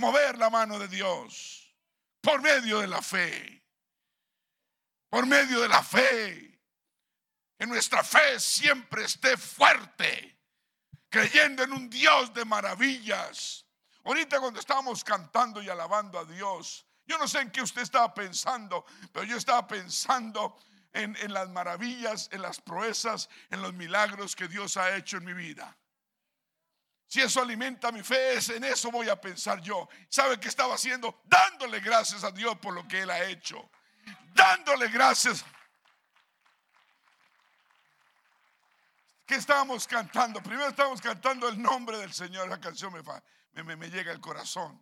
mover la mano de Dios por medio de la fe. Por medio de la fe. Que nuestra fe siempre esté fuerte, creyendo en un Dios de maravillas. Ahorita cuando estábamos cantando y alabando a Dios, yo no sé en qué usted estaba pensando, pero yo estaba pensando en, en, las maravillas, en las proezas, en los milagros que Dios ha hecho en mi vida. Si eso alimenta mi fe, es en eso voy a pensar yo. ¿Sabe qué estaba haciendo? Dándole gracias a Dios por lo que Él ha hecho. Dándole gracias. ¿Qué estábamos cantando? Primero estábamos cantando el nombre del Señor. La canción me, me, me llega al corazón.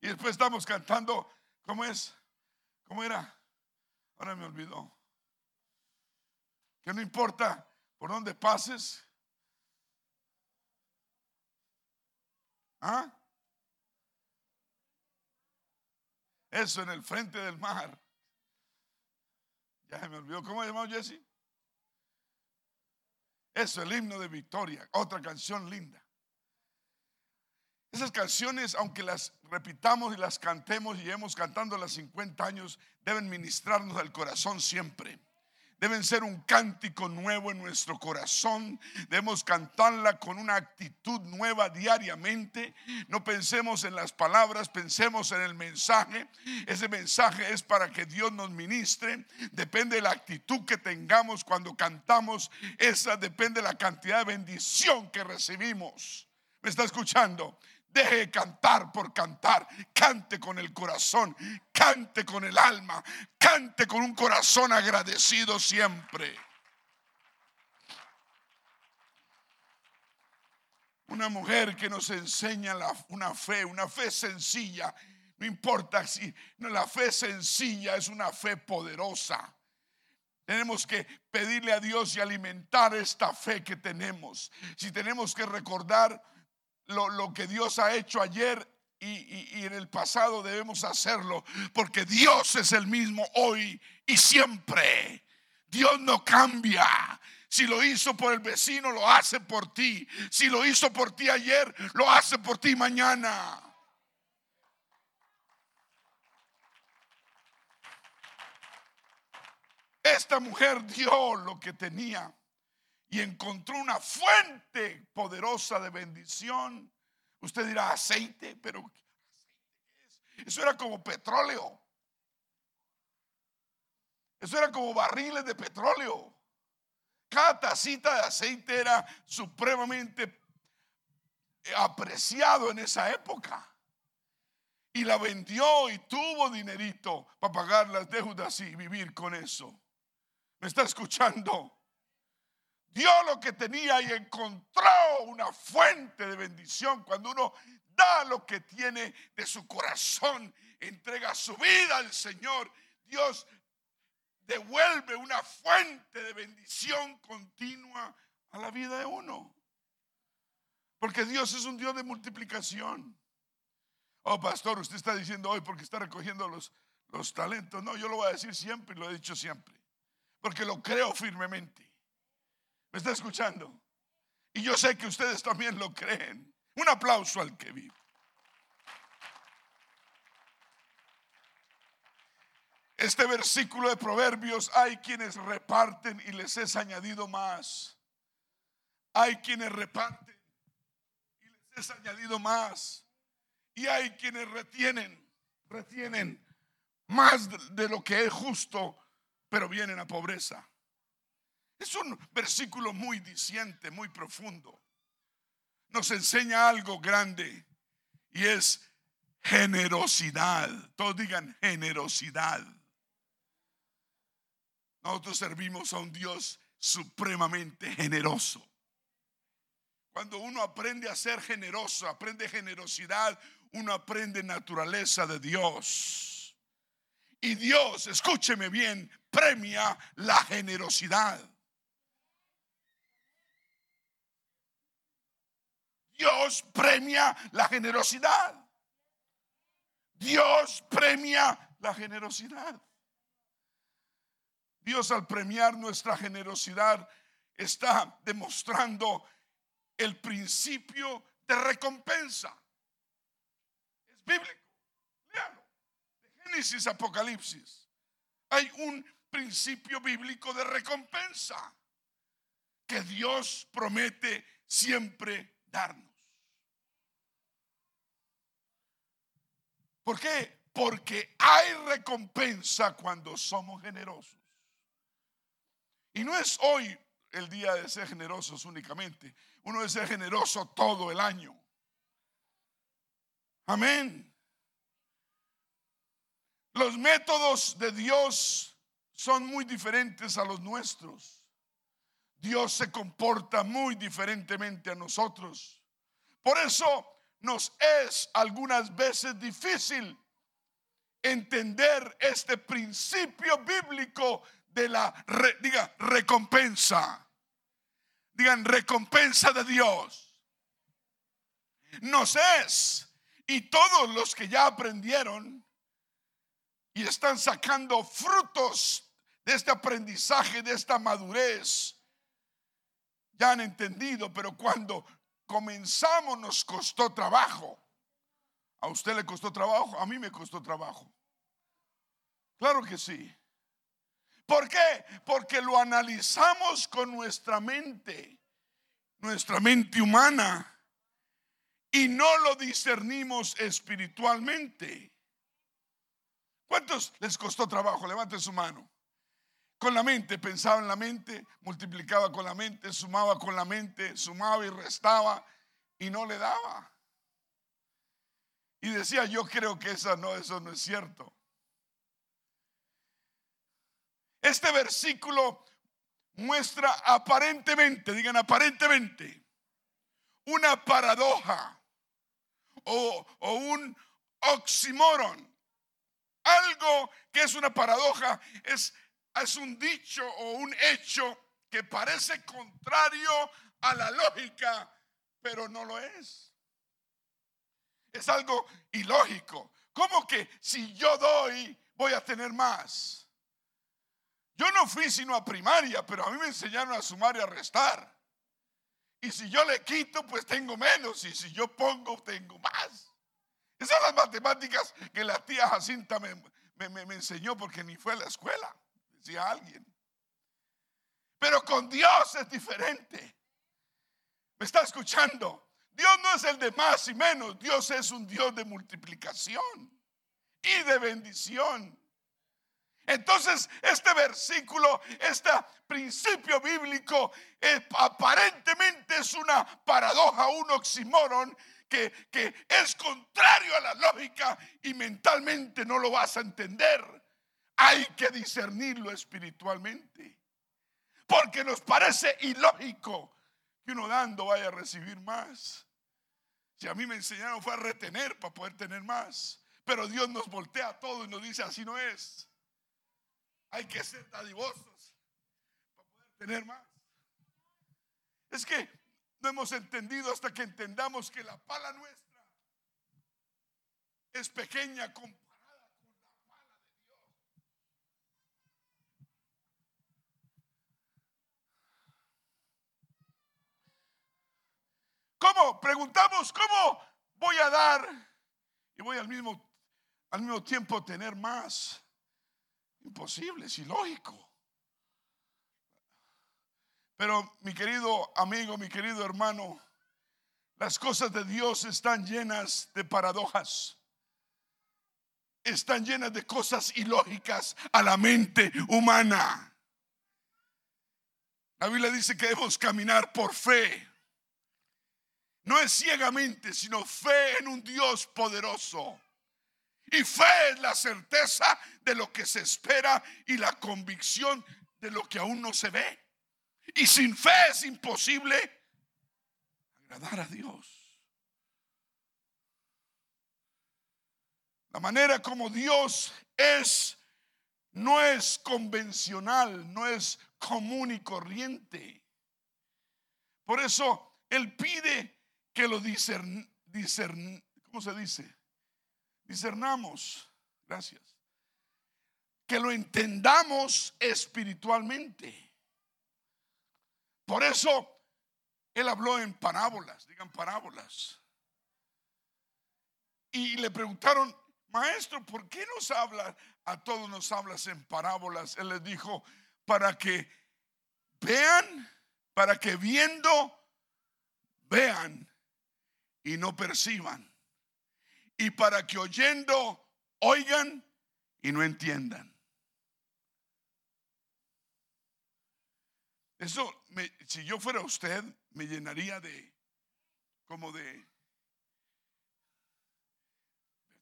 Y después estamos cantando, ¿cómo es? ¿Cómo era? Ahora me olvidó. Que no importa por dónde pases, ¿Ah? Eso en el frente del mar. Ya se me olvidó. ¿Cómo se llamó Jesse? Eso, el himno de victoria. Otra canción linda. Esas canciones, aunque las repitamos y las cantemos y llevemos cantando las 50 años, deben ministrarnos al corazón siempre deben ser un cántico nuevo en nuestro corazón. Debemos cantarla con una actitud nueva diariamente. No pensemos en las palabras, pensemos en el mensaje. Ese mensaje es para que Dios nos ministre. Depende de la actitud que tengamos cuando cantamos. Esa depende de la cantidad de bendición que recibimos. ¿Me está escuchando? Deje de cantar por cantar. Cante con el corazón. Cante con el alma. Con un corazón agradecido siempre. Una mujer que nos enseña una fe, una fe sencilla. No importa si no, la fe sencilla es una fe poderosa. Tenemos que pedirle a Dios y alimentar esta fe que tenemos. Si tenemos que recordar lo, que Dios ha hecho ayer y, en el pasado debemos hacerlo, porque Dios es el mismo hoy y siempre. Dios no cambia. Si lo hizo por el vecino, lo hace por ti. Si lo hizo por ti ayer, lo hace por ti mañana. Esta mujer dio lo que tenía y encontró una fuente poderosa de bendición. Usted dirá aceite, pero ¿aceite Eso era como petróleo. Eso era como barriles de petróleo. Cada tacita de aceite era supremamente apreciado en esa época. Y la vendió y tuvo dinerito para pagar las deudas y vivir con eso. ¿Me está escuchando? Dio lo que tenía y encontró una fuente de bendición. Cuando uno da lo que tiene de su corazón, entrega su vida al Señor, Dios devuelve una fuente de bendición continua a la vida de uno. Porque Dios es un Dios de multiplicación. Oh, pastor, usted está diciendo hoy porque está recogiendo los, los talentos. No, yo lo voy a decir siempre y lo he dicho siempre. Porque lo creo firmemente. ¿Me está escuchando? Y yo sé que ustedes también lo creen. Un aplauso al que vive. Este versículo de Proverbios, hay quienes reparten y les es añadido más. Hay quienes reparten y les es añadido más. Y hay quienes retienen, retienen más de lo que es justo, pero vienen a pobreza. Es un versículo muy diciente, muy profundo. Nos enseña algo grande y es generosidad. Todos digan generosidad. Nosotros servimos a un Dios supremamente generoso. Cuando uno aprende a ser generoso, aprende generosidad, uno aprende naturaleza de Dios. Y Dios, escúcheme bien, premia la generosidad. Dios premia la generosidad. Dios premia la generosidad. Dios al premiar nuestra generosidad está demostrando el principio de recompensa. Es bíblico. Léalo. De Génesis, Apocalipsis. Hay un principio bíblico de recompensa que Dios promete siempre darnos. ¿Por qué? Porque hay recompensa cuando somos generosos. Y no es hoy el día de ser generosos únicamente. Uno debe ser generoso todo el año. Amén. Los métodos de Dios son muy diferentes a los nuestros. Dios se comporta muy diferentemente a nosotros. Por eso nos es algunas veces difícil entender este principio bíblico de la, diga, recompensa. Digan, recompensa de Dios. Nos es. Y todos los que ya aprendieron y están sacando frutos de este aprendizaje, de esta madurez, ya han entendido, pero cuando comenzamos nos costó trabajo. ¿A usted le costó trabajo? A mí me costó trabajo. Claro que sí. ¿Por qué? Porque lo analizamos con nuestra mente, nuestra mente humana, y no lo discernimos espiritualmente. ¿Cuántos les costó trabajo? Levanten su mano. Con la mente, pensaba en la mente, multiplicaba con la mente, sumaba con la mente, sumaba y restaba y no le daba. Y decía, yo creo que eso no, eso no es cierto. Este versículo muestra aparentemente, digan aparentemente, una paradoja o, o un oxímoron. Algo que es una paradoja es es un dicho o un hecho que parece contrario a la lógica, pero no lo es. Es algo ilógico. ¿Cómo que si yo doy voy a tener más? Yo no fui sino a primaria, pero a mí me enseñaron a sumar y a restar. Y si yo le quito, pues tengo menos. Y si yo pongo, tengo más. Esas son las matemáticas que la tía Jacinta me, me enseñó porque ni fue a la escuela decía alguien. Pero con Dios es diferente. ¿Me está escuchando? Dios no es el de más y menos. Dios es un Dios de multiplicación y de bendición. Entonces, este versículo, este principio bíblico, eh, aparentemente es una paradoja, un oxímoron que es contrario a la lógica y mentalmente no lo vas a entender hay que discernirlo espiritualmente. Porque nos parece ilógico que uno dando vaya a recibir más. Si a mí me enseñaron fue a retener para poder tener más. Pero Dios nos voltea todo y nos dice, así no es. Hay que ser dadivosos para poder tener más. Es que no hemos entendido hasta que entendamos que la pala nuestra es pequeña ¿Cómo? Preguntamos, ¿cómo voy a dar? Y voy al mismo, al mismo tiempo tener más. Imposible, es ilógico. Pero mi querido amigo, mi querido hermano, las cosas de Dios están llenas de paradojas. Están llenas de cosas ilógicas a la mente humana. La Biblia dice que debemos caminar por fe no es ciegamente, sino fe en un Dios poderoso. Y fe es la certeza de lo que se espera y la convicción de lo que aún no se ve. Y sin fe es imposible agradar a Dios. La manera como Dios es no es convencional, no es común y corriente. Por eso Él pide que lo discern, discern, ¿cómo se dice? Discernamos, gracias. Que lo entendamos espiritualmente. Por eso él habló en parábolas, digan parábolas. y le preguntaron, maestro, ¿por qué nos hablas? A todos nos hablas en parábolas. Él les dijo, para que vean, para que viendo, vean y no perciban. Y para que oyendo, oigan y no entiendan. Eso, si yo fuera usted, me llenaría de, como de,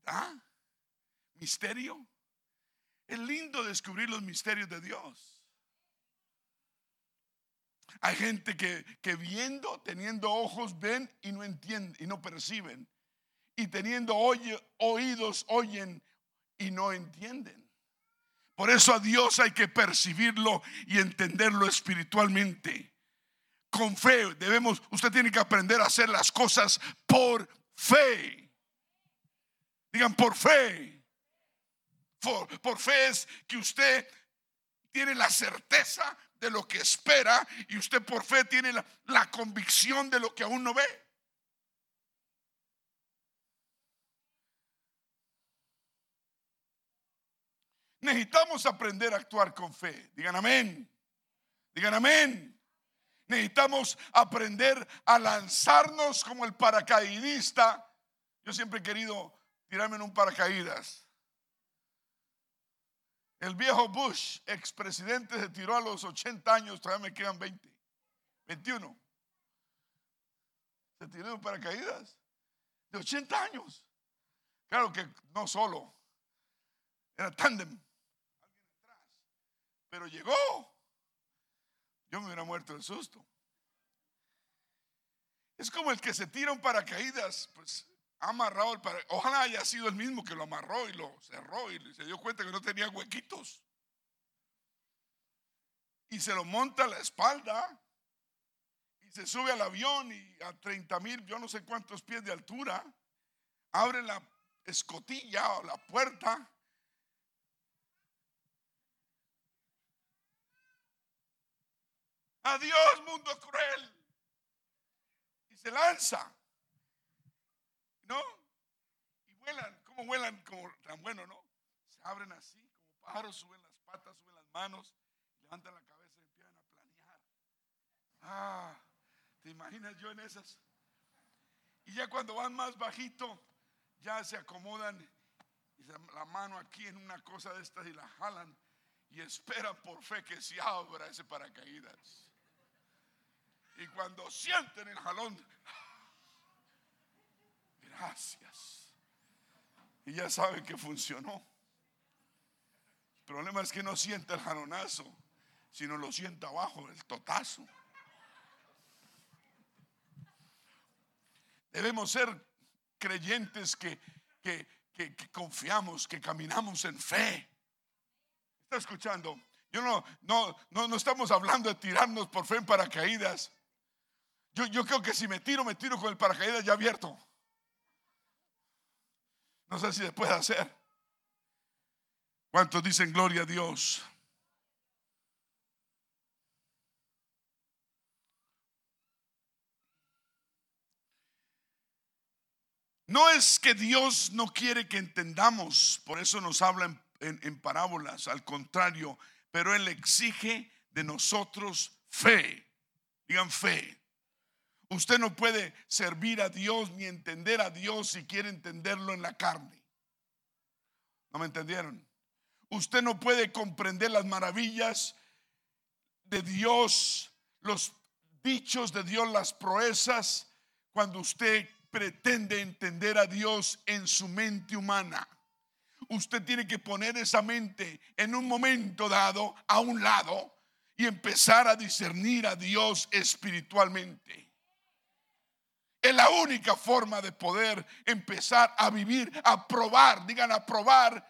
¿verdad? Misterio. Es lindo descubrir los misterios de Dios. Hay gente que, que viendo, teniendo ojos, ven y no entienden y no perciben. Y teniendo oídos, oyen y no entienden. Por eso a Dios hay que percibirlo y entenderlo espiritualmente. Con fe debemos, usted tiene que aprender a hacer las cosas por fe. Digan por fe. Por, fe es que usted tiene la certeza de lo que espera y usted por fe tiene la, la convicción de lo que aún no ve. Necesitamos aprender a actuar con fe. Digan amén. Digan amén. Necesitamos aprender a lanzarnos como el paracaidista. Yo siempre he querido tirarme en un paracaídas. El viejo Bush, expresidente, se tiró a los 80 años, todavía me quedan 20, 21. Se tiró en paracaídas de 80 años. Claro que no solo, era tándem. Pero llegó. Yo me hubiera muerto de susto. Es como el que se tira un paracaídas, pues ha amarrado el paracaídas. Ojalá haya sido el mismo que lo amarró y lo cerró y se dio cuenta que no tenía huequitos. Y se lo monta a la espalda y se sube al avión y a 30 mil, yo no sé cuántos pies de altura, abre la escotilla o la puerta Adiós, mundo cruel. Y se lanza. ¿No? Y vuelan. ¿Cómo vuelan? Como tan bueno, ¿no? Se abren así, como pájaros, suben las patas, suben las manos, levantan la cabeza y empiezan a planear. Ah, ¿te imaginas yo en esas? Y ya cuando van más bajito, ya se acomodan la mano aquí en una cosa de estas y la jalan y esperan por fe que se abra ese paracaídas. Y cuando sienten el jalón, gracias. Y ya saben que funcionó. El problema es que no siente el jalonazo, sino lo sienta abajo, el totazo. Debemos ser creyentes que, que, que, confiamos, que caminamos en fe. ¿Está escuchando? Yo no, no, no, no estamos hablando de tirarnos por fe en paracaídas. Yo, creo que si me tiro, me tiro con el paracaídas ya abierto. No sé si se puede hacer. ¿Cuántos dicen gloria a Dios? No es que Dios no quiere que entendamos, por eso nos habla en, en, parábolas, al contrario, pero Él exige de nosotros fe. Digan fe. Usted no puede servir a Dios ni entender a Dios si quiere entenderlo en la carne. ¿No me entendieron? Usted no puede comprender las maravillas de Dios, los dichos de Dios, las proezas, cuando usted pretende entender a Dios en su mente humana. Usted tiene que poner esa mente en un momento dado a un lado y empezar a discernir a Dios espiritualmente. Es la única forma de poder empezar a vivir, a probar, digan a probar,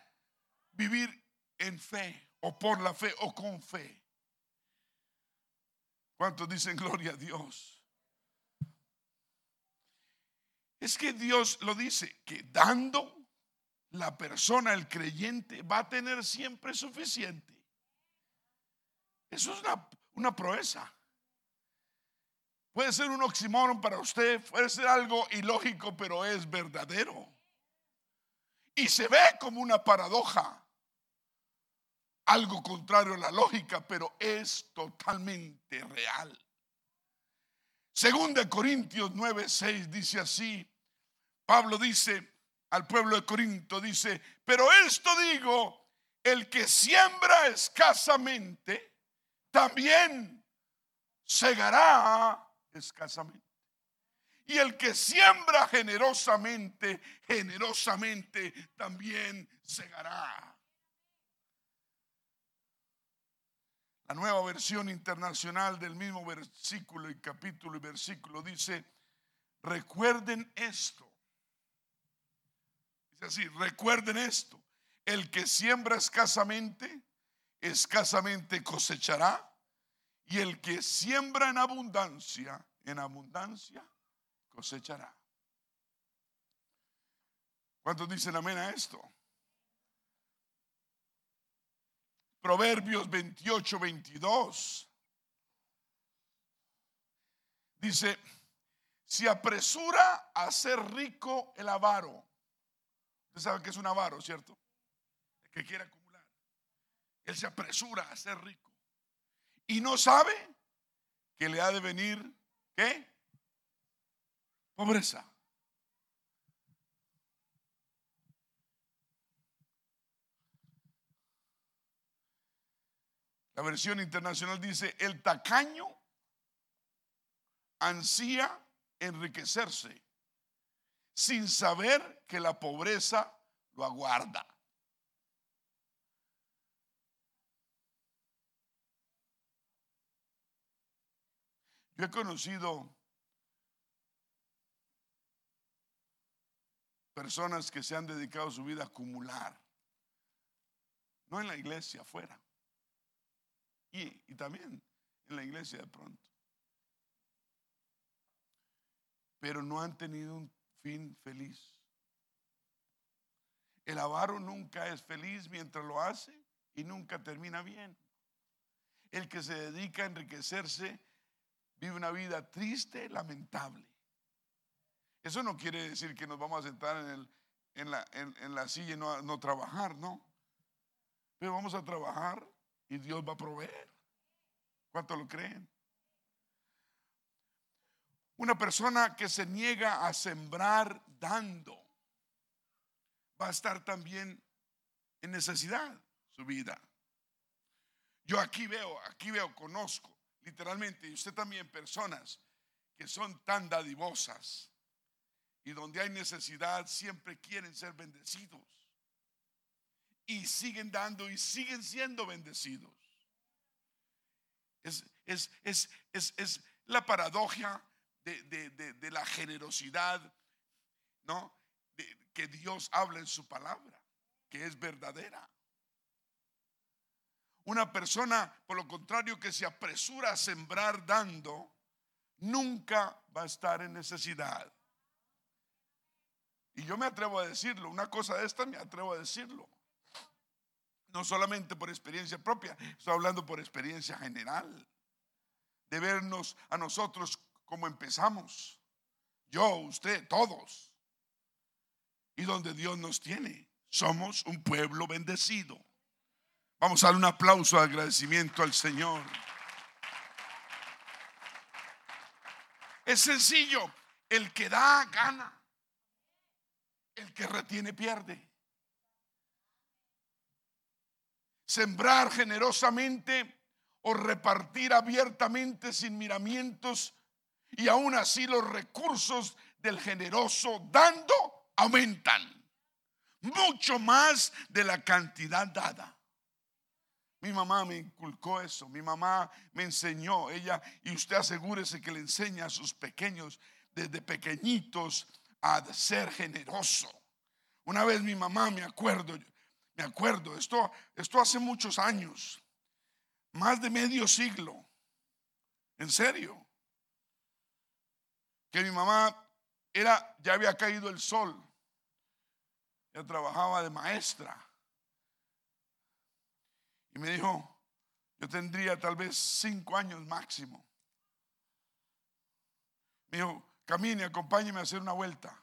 vivir en fe o por la fe o con fe. ¿Cuántos dicen gloria a Dios? Es que Dios lo dice, que dando la persona, el creyente, va a tener siempre suficiente. Eso es una, una proeza. Puede ser un oxímoron para usted, puede ser algo ilógico, pero es verdadero. Y se ve como una paradoja, algo contrario a la lógica, pero es totalmente real. Según de Corintios 9, 6 dice así, Pablo dice al pueblo de Corinto, dice, pero esto digo, el que siembra escasamente, también segará escasamente. Y el que siembra generosamente, generosamente también segará. La nueva versión internacional del mismo versículo y capítulo y versículo dice, recuerden esto. Dice así, recuerden esto. El que siembra escasamente, escasamente cosechará. Y el que siembra en abundancia, en abundancia cosechará. ¿Cuántos dicen amén a esto? Proverbios 28, 22. Dice, si apresura a ser rico el avaro. Usted sabe que es un avaro, ¿cierto? El que quiere acumular. Él se apresura a ser rico. Y no sabe que le ha de venir, ¿qué? Pobreza. La versión internacional dice, el tacaño ansía enriquecerse sin saber que la pobreza lo aguarda. Yo he conocido personas que se han dedicado su vida a acumular, no en la iglesia, afuera. Y, también en la iglesia de pronto. Pero no han tenido un fin feliz. El avaro nunca es feliz mientras lo hace y nunca termina bien. El que se dedica a enriquecerse vive una vida triste, lamentable. Eso no quiere decir que nos vamos a sentar en, en, la, en, la, silla y no, no trabajar, no. Pero vamos a trabajar y Dios va a proveer. ¿Cuánto lo creen? Una persona que se niega a sembrar dando va a estar también en necesidad su vida. Yo aquí veo, aquí veo, conozco literalmente, y usted también, personas que son tan dadivosas y donde hay necesidad siempre quieren ser bendecidos y siguen dando y siguen siendo bendecidos. Es, es, la paradoja de, la generosidad, ¿no? que Dios habla en su palabra, que es verdadera. Una persona, por lo contrario, que se apresura a sembrar dando, nunca va a estar en necesidad. Y yo me atrevo a decirlo, una cosa de esta me atrevo a decirlo no solamente por experiencia propia, estoy hablando por experiencia general, de vernos a nosotros como empezamos, yo, usted, todos, y donde Dios nos tiene. Somos un pueblo bendecido. Vamos a dar un aplauso de agradecimiento al Señor. Es sencillo, el que da gana, el que retiene pierde. sembrar generosamente o repartir abiertamente sin miramientos y aún así los recursos del generoso dando aumentan mucho más de la cantidad dada. Mi mamá me inculcó eso, mi mamá me enseñó, ella, y usted asegúrese que le enseña a sus pequeños desde pequeñitos a ser generoso. Una vez mi mamá, me acuerdo, me acuerdo, esto, esto hace muchos años, más de medio siglo, en serio, que mi mamá era, ya había caído el sol, ya trabajaba de maestra. Y me dijo, yo tendría tal vez cinco años máximo. Me dijo, camine, acompáñeme a hacer una vuelta.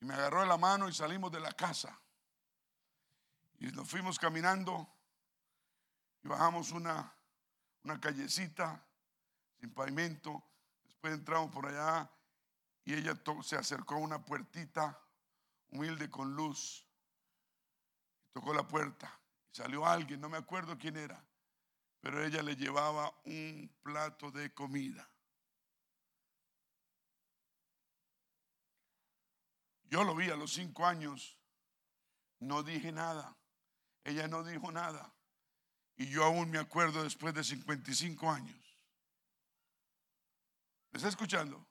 Y me agarró de la mano y salimos de la casa. Y nos fuimos caminando y bajamos una, una callecita sin pavimento. Después entramos por allá y ella se acercó a una puertita humilde con luz. Tocó la puerta salió alguien, no me acuerdo quién era, pero ella le llevaba un plato de comida. Yo lo vi a los cinco años, no dije nada, ella no dijo nada. Y yo aún me acuerdo después de 55 años. ¿Me está escuchando?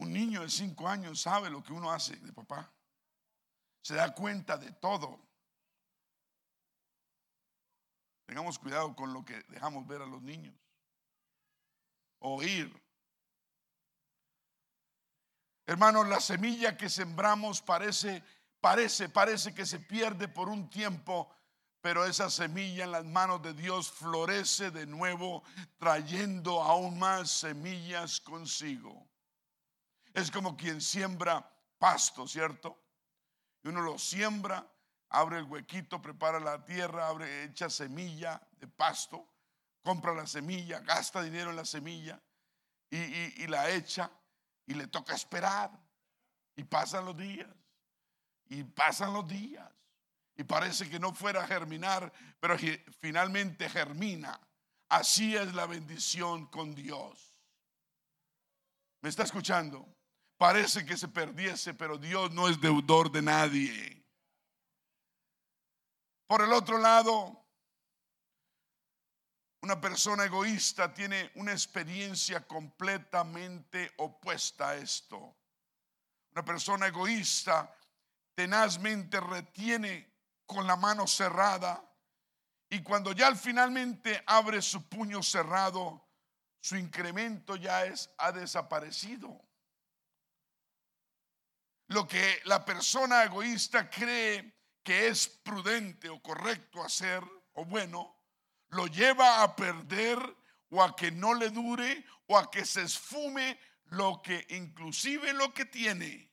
Un niño de cinco años sabe lo que uno hace de papá. Se da cuenta de todo. Tengamos cuidado con lo que dejamos ver a los niños. Oír. Hermanos, la semilla que sembramos parece, parece, parece que se pierde por un tiempo, pero esa semilla en las manos de Dios florece de nuevo, trayendo aún más semillas consigo. Es como quien siembra pasto, ¿cierto? Y uno lo siembra, abre el huequito, prepara la tierra, abre, echa semilla de pasto, compra la semilla, gasta dinero en la semilla y, y la echa y le toca esperar. Y pasan los días, y pasan los días. Y parece que no fuera a germinar, pero finalmente germina. Así es la bendición con Dios. ¿Me está escuchando? Parece que se perdiese, pero Dios no es deudor de nadie. Por el otro lado, una persona egoísta tiene una experiencia completamente opuesta a esto. Una persona egoísta tenazmente retiene con la mano cerrada y cuando ya finalmente abre su puño cerrado, su incremento ya es, ha desaparecido lo que la persona egoísta cree que es prudente o correcto hacer o bueno, lo lleva a perder o a que no le dure o a que se esfume lo que inclusive lo que tiene.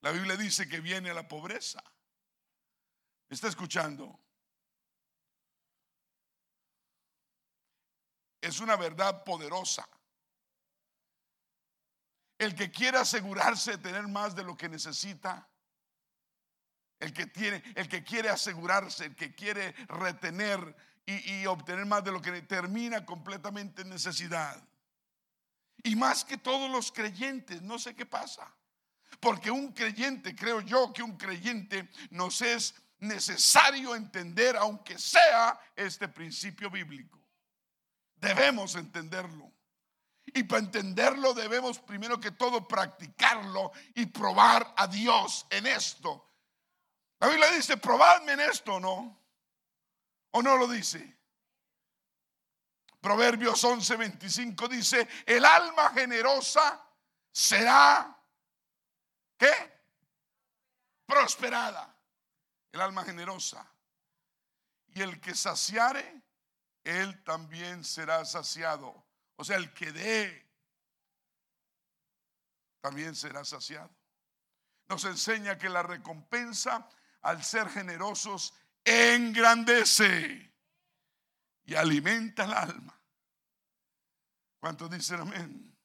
La Biblia dice que viene a la pobreza. está escuchando? Es una verdad poderosa. El que quiere asegurarse de tener más de lo que necesita, el que, tiene, el que quiere asegurarse, el que quiere retener y, y obtener más de lo que termina completamente en necesidad. Y más que todos los creyentes, no sé qué pasa. Porque un creyente, creo yo que un creyente nos es necesario entender, aunque sea este principio bíblico. Debemos entenderlo. Y para entenderlo debemos primero que todo practicarlo y probar a Dios en esto. La Biblia dice, probadme en esto, ¿no? ¿O no lo dice? Proverbios 11:25 dice, el alma generosa será, ¿qué? Prosperada. El alma generosa. Y el que saciare, él también será saciado. O sea, el que dé también será saciado. Nos enseña que la recompensa al ser generosos engrandece y alimenta el alma. ¿Cuántos dicen amén?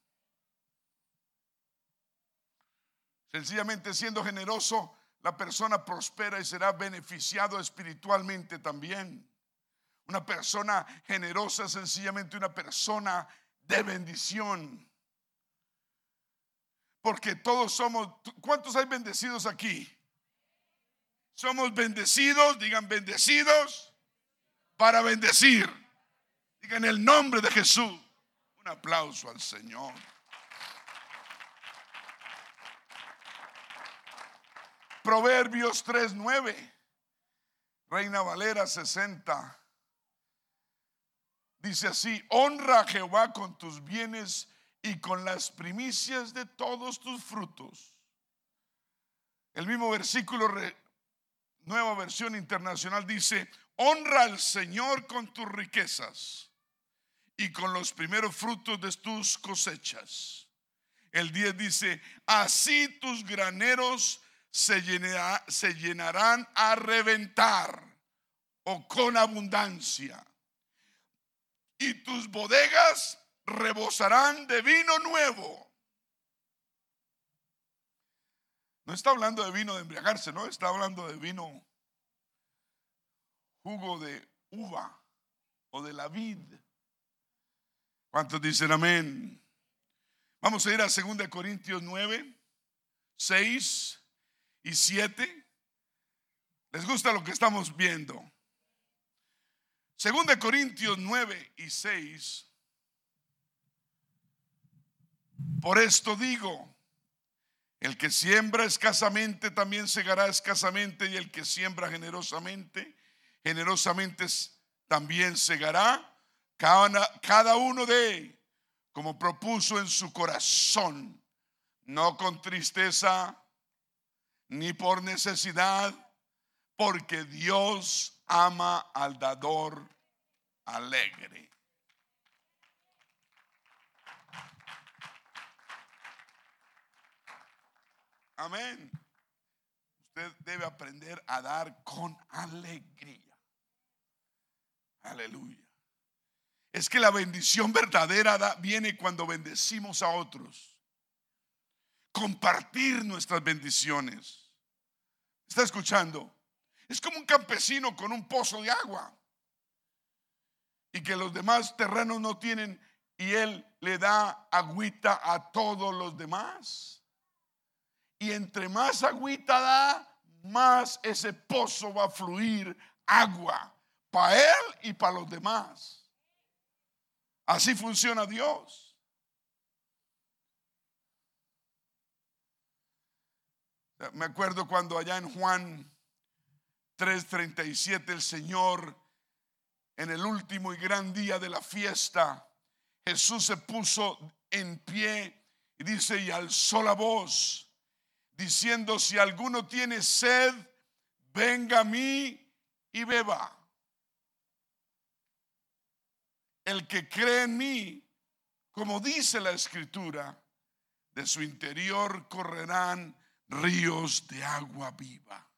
Sencillamente siendo generoso, la persona prospera y será beneficiado espiritualmente también. Una persona generosa sencillamente una persona de bendición. Porque todos somos, ¿cuántos hay bendecidos aquí? Somos bendecidos, digan bendecidos para bendecir. Digan el nombre de Jesús. Un aplauso al Señor. Proverbios 3:9. Reina Valera 60. Dice así, honra a Jehová con tus bienes y con las primicias de todos tus frutos. El mismo versículo, nueva versión internacional, dice, honra al Señor con tus riquezas y con los primeros frutos de tus cosechas. El 10 dice, así tus graneros se, se llenarán a reventar o con abundancia. Y tus bodegas rebosarán de vino nuevo. No está hablando de vino de embriagarse, no, está hablando de vino, jugo de uva o de la vid. ¿Cuántos dicen amén? Vamos a ir a 2 Corintios 9, 6 y 7. ¿Les gusta lo que estamos viendo? 2 Corintios 9 y 6. Por esto digo, el que siembra escasamente también segará escasamente y el que siembra generosamente, generosamente también segará cada, uno de como propuso en su corazón, no con tristeza ni por necesidad, porque Dios ama al dador alegre. Amén. Usted debe aprender a dar con alegría. Aleluya. Es que la bendición verdadera viene cuando bendecimos a otros. Compartir nuestras bendiciones. ¿Está escuchando? Es como un campesino con un pozo de agua y que los demás terrenos no tienen y él le da agüita a todos los demás. Y entre más agüita da, más ese pozo va a fluir agua para él y para los demás. Así funciona Dios. Me acuerdo cuando allá en Juan 3:37 el Señor, en el último y gran día de la fiesta, Jesús se puso en pie y dice, y alzó la voz diciendo, si alguno tiene sed, venga a mí y beba. El que cree en mí, como dice la escritura, de su interior correrán ríos de agua viva.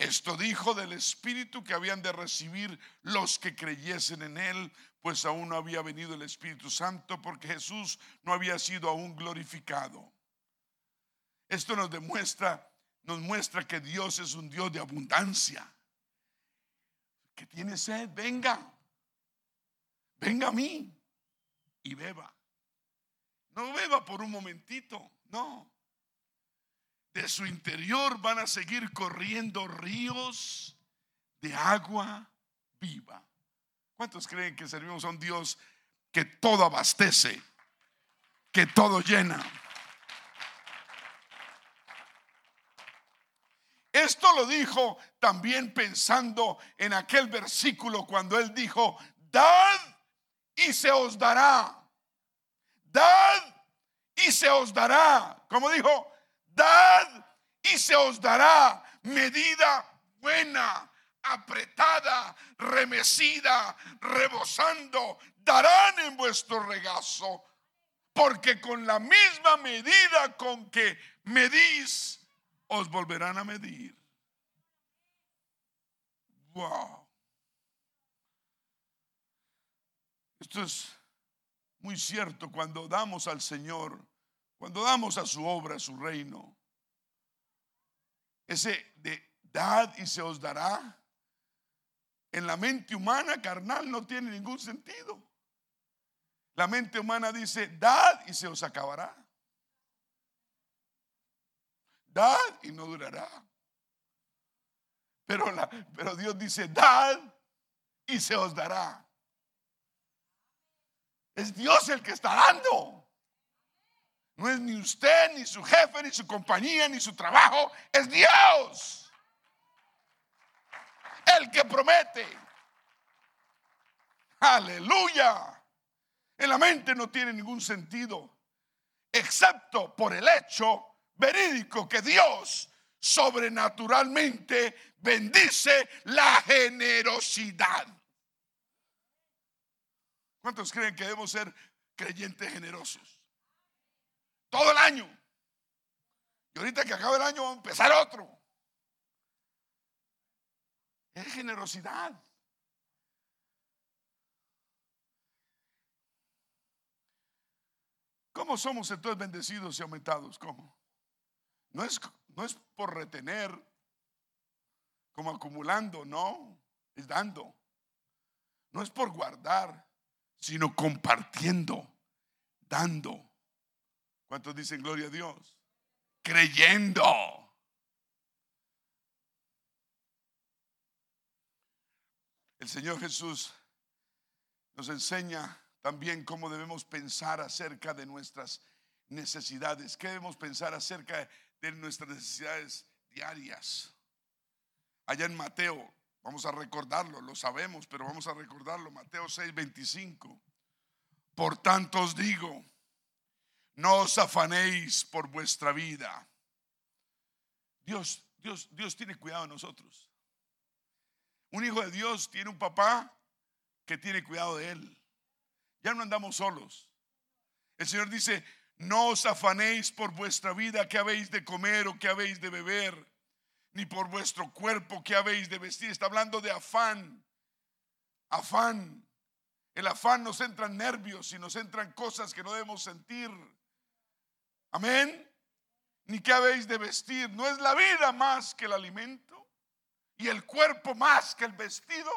Esto dijo del Espíritu que habían de recibir los que creyesen en Él, pues aún no había venido el Espíritu Santo porque Jesús no había sido aún glorificado. Esto nos demuestra, nos muestra que Dios es un Dios de abundancia. Que tiene sed, venga. Venga a mí y beba. No beba por un momentito, no. De su interior van a seguir corriendo ríos de agua viva. ¿Cuántos creen que servimos a un Dios que todo abastece, que todo llena? Esto lo dijo también pensando en aquel versículo cuando él dijo, dad y se os dará. Dad y se os dará. Como dijo, dad y se os dará medida buena, apretada, remecida, rebosando, darán en vuestro regazo. Porque con la misma medida con que medís, os volverán a medir. Wow. Esto es muy cierto cuando damos al Señor, cuando damos a su obra, a su reino. Ese de dad y se os dará, en la mente humana carnal no tiene ningún sentido. La mente humana dice, dad y se os acabará. Dad y no durará. Pero, Dios dice, dad y se os dará. Es Dios el que está dando. No es ni usted, ni su jefe, ni su compañía, ni su trabajo. Es Dios. El que promete. Aleluya. En la mente no tiene ningún sentido. Excepto por el hecho verídico que Dios sobrenaturalmente bendice la generosidad. ¿Cuántos creen que debemos ser creyentes generosos? Todo el año. Y ahorita que acabe el año va a empezar otro. Es generosidad. ¿Cómo somos entonces bendecidos y aumentados? ¿Cómo? No es, no es por retener, como acumulando, no, es dando. No es por guardar, sino compartiendo, dando. ¿Cuántos dicen gloria a Dios? Creyendo. El Señor Jesús nos enseña también cómo debemos pensar acerca de nuestras necesidades, qué debemos pensar acerca de nuestras necesidades diarias. Allá en Mateo, vamos a recordarlo, lo sabemos, pero vamos a recordarlo, Mateo 6, 25. Por tanto os digo, no os afanéis por vuestra vida. Dios, Dios, Dios tiene cuidado de nosotros. Un hijo de Dios tiene un papá que tiene cuidado de él. Ya no andamos solos. El Señor dice, no os afanéis por vuestra vida que habéis de comer o que habéis de beber, ni por vuestro cuerpo que habéis de vestir. Está hablando de afán. Afán. El afán nos entra en nervios y nos entran cosas que no debemos sentir. Amén. Ni que habéis de vestir. No es la vida más que el alimento y el cuerpo más que el vestido.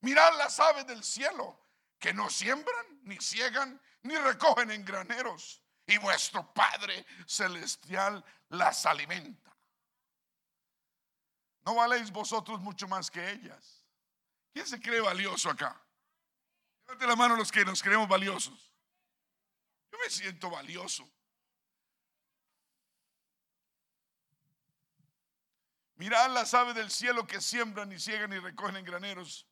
Mirad las aves del cielo, que no siembran, ni ciegan, ni recogen en graneros, y vuestro Padre Celestial las alimenta. ¿No valéis vosotros mucho más que ellas? ¿Quién se cree valioso acá? Levante la mano los que nos creemos valiosos. Yo me siento valioso. Mirad las aves del cielo que siembran y ciegan y recogen en graneros.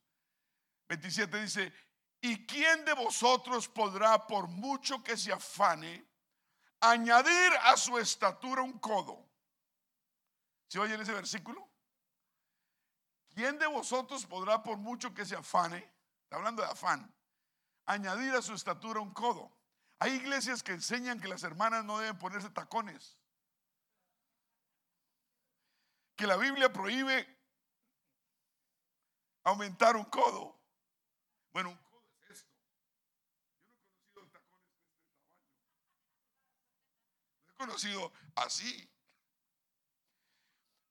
27 dice, ¿y quién de vosotros podrá, por mucho que se afane, añadir a su estatura un codo? ¿Se oye en ese versículo? ¿Quién de vosotros podrá, por mucho que se afane, está hablando de afán, añadir a su estatura un codo? Hay iglesias que enseñan que las hermanas no deben ponerse tacones que la Biblia prohíbe aumentar un codo. Bueno, un codo es esto. Yo no he conocido tacones de este tamaño. He conocido así.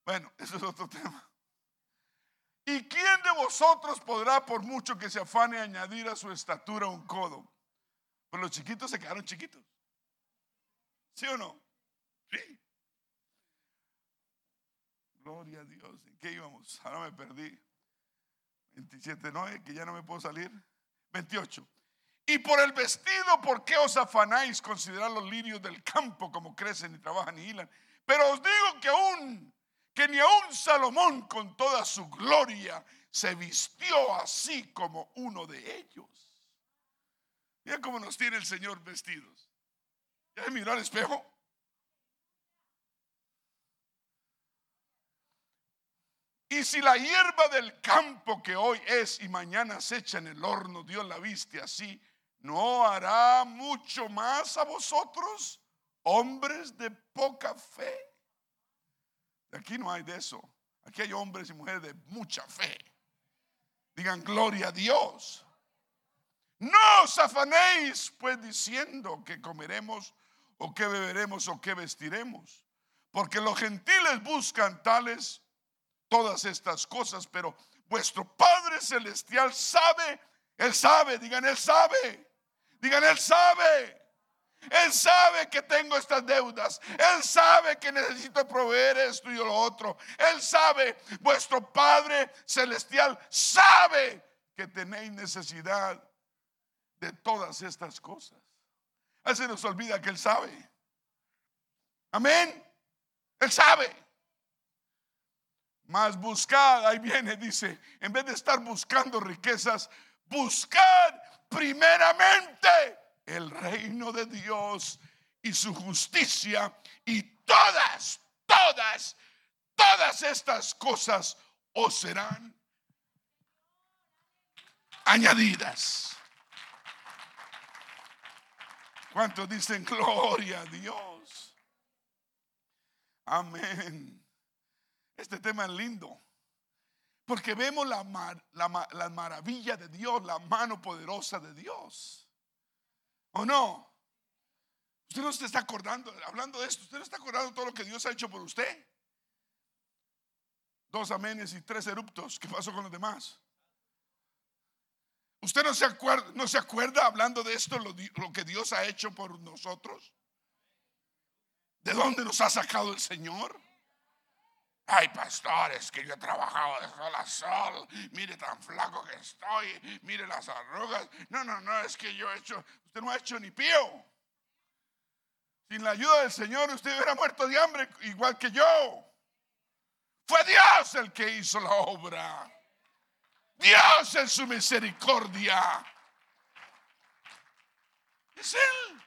Bueno, eso es otro tema. ¿Y quién de vosotros podrá, por mucho que se afane, añadir a su estatura un codo? Pues los chiquitos se quedaron chiquitos. ¿Sí o no? Sí. Gloria a Dios. ¿En qué íbamos? Ahora me perdí. 27, no, que ya no me puedo salir. 28. Y por el vestido, ¿por qué os afanáis? Considerad los lirios del campo como crecen y trabajan y hilan. Pero os digo que aún, que ni aún Salomón con toda su gloria se vistió así como uno de ellos. Mira cómo nos tiene el Señor vestidos. ¿Ya miró al espejo? Y si la hierba del campo que hoy es y mañana se echa en el horno, Dios la viste así, ¿no hará mucho más a vosotros, hombres de poca fe? Aquí no hay de eso. Aquí hay hombres y mujeres de mucha fe. Digan gloria a Dios. No os afanéis pues diciendo que comeremos o que beberemos o que vestiremos, porque los gentiles buscan tales todas estas cosas, pero vuestro Padre Celestial sabe, Él sabe, digan, Él sabe, digan, Él sabe. Él sabe que tengo estas deudas. Él sabe que necesito proveer esto y lo otro. Él sabe, vuestro Padre Celestial sabe que tenéis necesidad de todas estas cosas. A se nos olvida que Él sabe. Amén. Él sabe. Mas buscad, ahí viene, dice, en vez de estar buscando riquezas, buscad primeramente el reino de Dios y su justicia y todas, todas, todas estas cosas os serán añadidas. ¿Cuántos dicen gloria a Dios? Amén. Este tema es lindo. Porque vemos la, la, maravilla de Dios, la mano poderosa de Dios. ¿O no? Usted no se está acordando, hablando de esto, usted no está acordando todo lo que Dios ha hecho por usted. Dos amenes y tres eruptos. ¿Qué pasó con los demás? ¿Usted no se acuerda, no se acuerda hablando de esto, lo, lo que Dios ha hecho por nosotros? ¿De dónde nos ha sacado el Señor? Ay, pastores, que yo he trabajado de sol a sol. Mire tan flaco que estoy. Mire las arrugas. No, no, no, es que yo he hecho. Usted no ha hecho ni pío. Sin la ayuda del Señor, usted hubiera muerto de hambre igual que yo. Fue Dios el que hizo la obra. Dios en su misericordia. Es Él.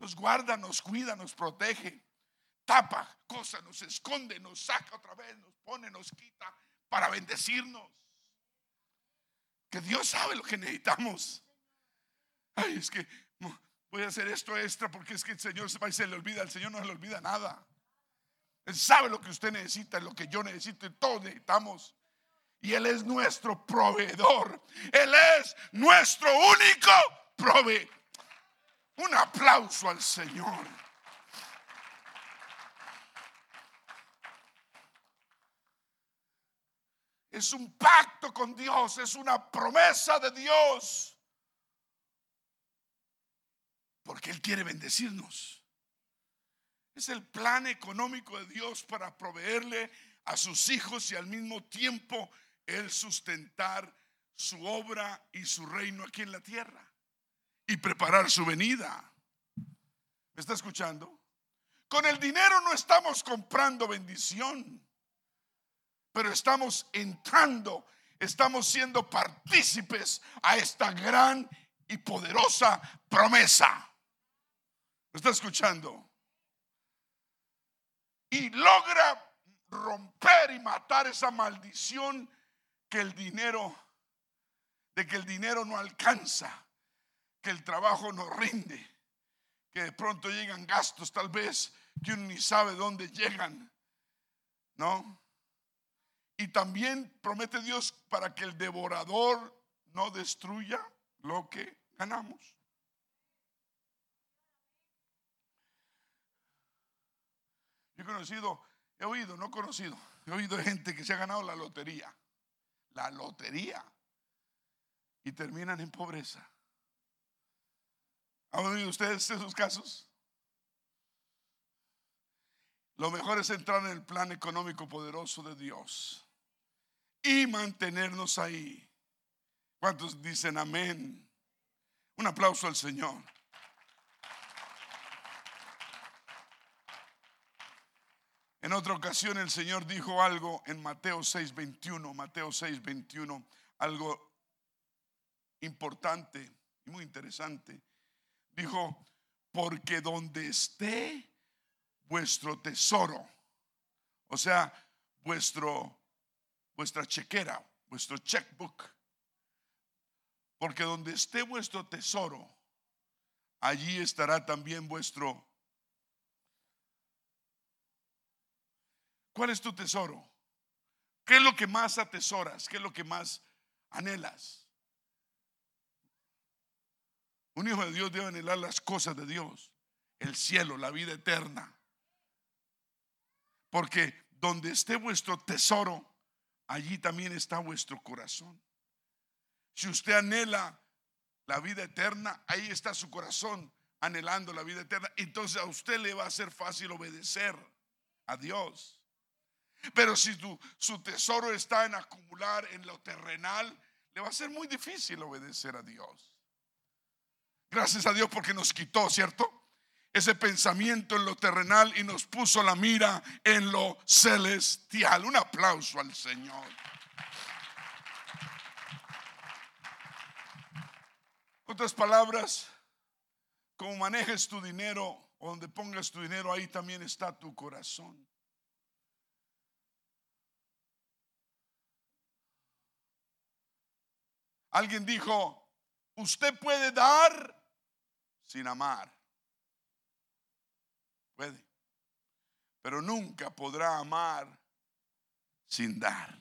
Nos guarda, nos cuida, nos protege tapa cosas, nos esconde, nos saca otra vez, nos pone, nos quita para bendecirnos. Que Dios sabe lo que necesitamos. Ay, es que voy a hacer esto extra porque es que el Señor se va y se le olvida. El Señor no se le olvida nada. Él sabe lo que usted necesita, lo que yo necesito y todos necesitamos. Y Él es nuestro proveedor. Él es nuestro único proveedor. Un aplauso al Señor. Es un pacto con Dios, es una promesa de Dios. Porque Él quiere bendecirnos. Es el plan económico de Dios para proveerle a sus hijos y al mismo tiempo Él sustentar su obra y su reino aquí en la tierra y preparar su venida. ¿Me está escuchando? Con el dinero no estamos comprando bendición pero estamos entrando, estamos siendo partícipes a esta gran y poderosa promesa. ¿Me está escuchando? Y logra romper y matar esa maldición que el dinero, de que el dinero no alcanza, que el trabajo no rinde, que de pronto llegan gastos tal vez que uno ni sabe dónde llegan, ¿no? Y también promete Dios para que el devorador no destruya lo que ganamos. Yo he conocido, he oído, no conocido, he oído gente que se ha ganado la lotería. La lotería. Y terminan en pobreza. ¿Han oído ustedes esos casos? Lo mejor es entrar en el plan económico poderoso de Dios y mantenernos ahí. ¿Cuántos dicen amén? Un aplauso al Señor. En otra ocasión el Señor dijo algo en Mateo 6:21, Mateo 6:21, algo importante y muy interesante. Dijo, porque donde esté vuestro tesoro, o sea, vuestro vuestra chequera, vuestro checkbook. Porque donde esté vuestro tesoro, allí estará también vuestro... ¿Cuál es tu tesoro? ¿Qué es lo que más atesoras? ¿Qué es lo que más anhelas? Un hijo de Dios debe anhelar las cosas de Dios, el cielo, la vida eterna. Porque donde esté vuestro tesoro, allí también está vuestro corazón. Si usted anhela la vida eterna, ahí está su corazón anhelando la vida eterna. Entonces a usted le va a ser fácil obedecer a Dios. Pero si su tesoro está en acumular en lo terrenal, le va a ser muy difícil obedecer a Dios. Gracias a Dios porque nos quitó, ¿cierto? Ese pensamiento en lo terrenal y nos puso la mira en lo celestial. Un aplauso al Señor. Otras palabras, como manejes tu dinero o donde pongas tu dinero, ahí también está tu corazón. Alguien dijo, usted puede dar sin amar. Puede. Pero nunca podrá amar sin dar.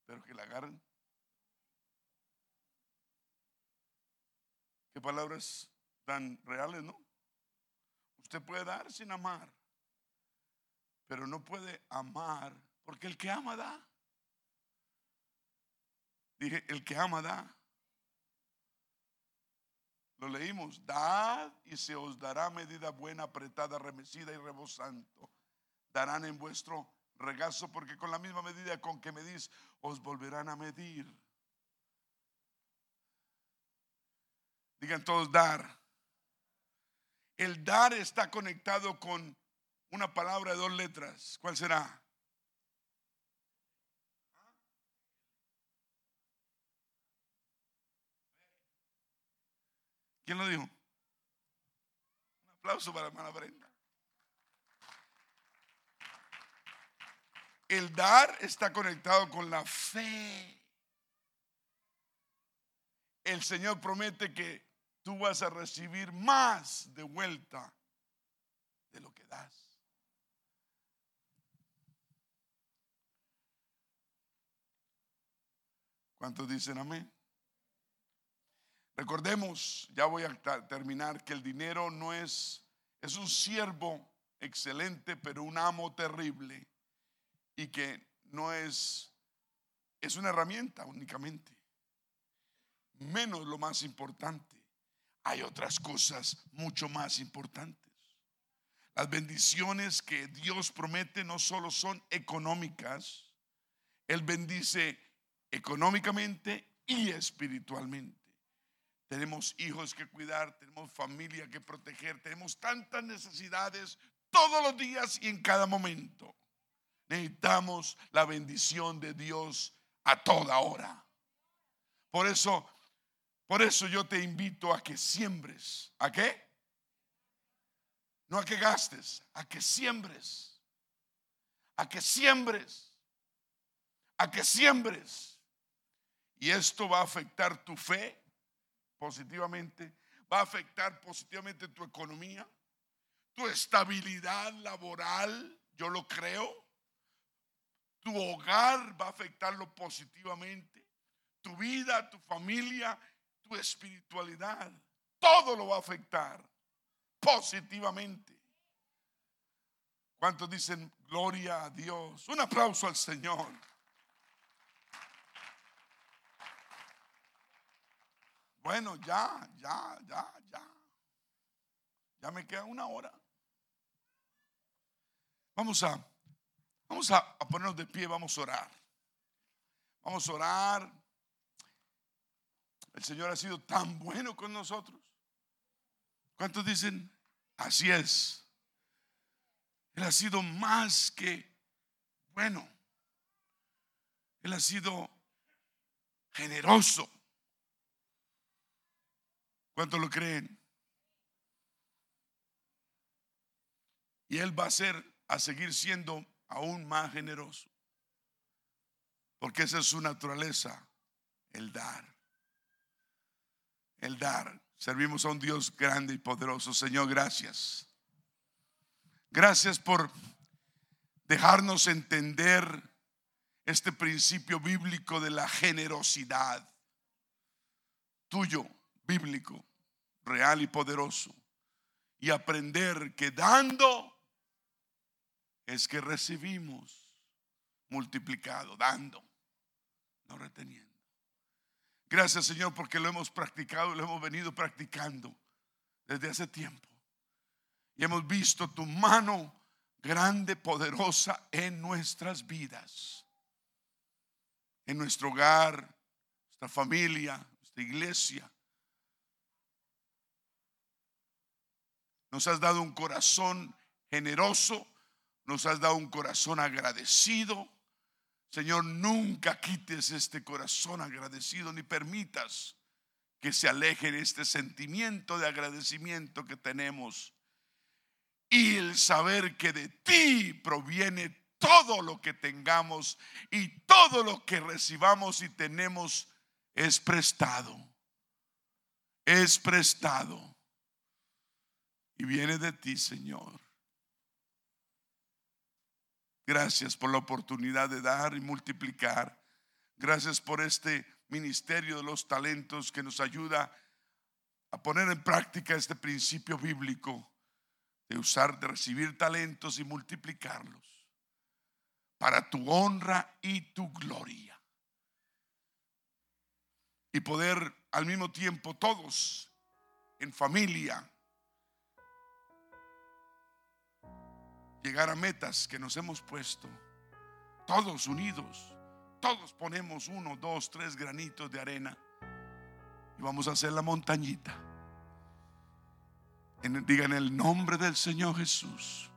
Espero que la agarren. Qué palabras tan reales, ¿no? Usted puede dar sin amar, pero no puede amar, porque el que ama da. Dije, el que ama da. Lo leímos, dad y se os dará medida buena, apretada, remecida y rebosando. Darán en vuestro regazo, porque con la misma medida con que medís, os volverán a medir. Digan todos dar. El dar está conectado con una palabra de dos letras. ¿Cuál será? ¿Quién lo dijo? Un aplauso para hermana Brenda. El dar está conectado con la fe. El Señor promete que tú vas a recibir más de vuelta de lo que das. ¿Cuántos dicen amén? Recordemos, ya voy a terminar, que el dinero no es, es un siervo excelente, pero un amo terrible. Y que no es, es una herramienta únicamente. Menos lo más importante hay otras cosas mucho más importantes. Las bendiciones que Dios promete no solo son económicas, Él bendice económicamente y espiritualmente. Tenemos hijos que cuidar, tenemos familia que proteger, tenemos tantas necesidades todos los días y en cada momento. Necesitamos la bendición de Dios a toda hora. Por eso por eso yo te invito a que siembres. ¿A qué? No a que gastes, a que siembres. A que siembres. A que siembres. Y esto va a afectar tu fe positivamente. Va a afectar positivamente tu economía, tu estabilidad laboral, yo lo creo. Tu hogar va a afectarlo positivamente. Tu vida, tu familia tu espiritualidad. Todo lo va a afectar positivamente. ¿Cuántos dicen gloria a Dios? Un aplauso al Señor. Bueno, ya, ya, ya, ya. Ya me queda una hora. Vamos a, vamos a, a ponernos de pie, vamos a orar. Vamos a orar. El Señor ha sido tan bueno con nosotros. ¿Cuántos dicen? Así es. Él ha sido más que bueno. Él ha sido generoso. ¿Cuántos lo creen? Y Él va a ser, a seguir siendo aún más generoso. Porque esa es su naturaleza, el dar el dar. Servimos a un Dios grande y poderoso. Señor, gracias. Gracias por dejarnos entender este principio bíblico de la generosidad. Tuyo, bíblico, real y poderoso. Y aprender que dando es que recibimos multiplicado, dando, no reteniendo. Gracias Señor porque lo hemos practicado, lo hemos venido practicando desde hace tiempo. Y hemos visto tu mano grande, poderosa en nuestras vidas, en nuestro hogar, nuestra familia, nuestra iglesia. Nos has dado un corazón generoso, nos has dado un corazón agradecido Señor, nunca quites este corazón agradecido ni permitas que se aleje este sentimiento de agradecimiento que tenemos y el saber que de ti proviene todo lo que tengamos y todo lo que recibamos y tenemos es prestado. Es prestado. Y viene de ti, Señor. Gracias por la oportunidad de dar y multiplicar. Gracias por este ministerio de los talentos que nos ayuda a poner en práctica este principio bíblico de usar, de recibir talentos y multiplicarlos para tu honra y tu gloria. Y poder al mismo tiempo todos en familia llegar a metas que nos hemos puesto, todos unidos, todos ponemos uno, dos, tres granitos de arena y vamos a hacer la montañita. En, diga en el nombre del Señor Jesús,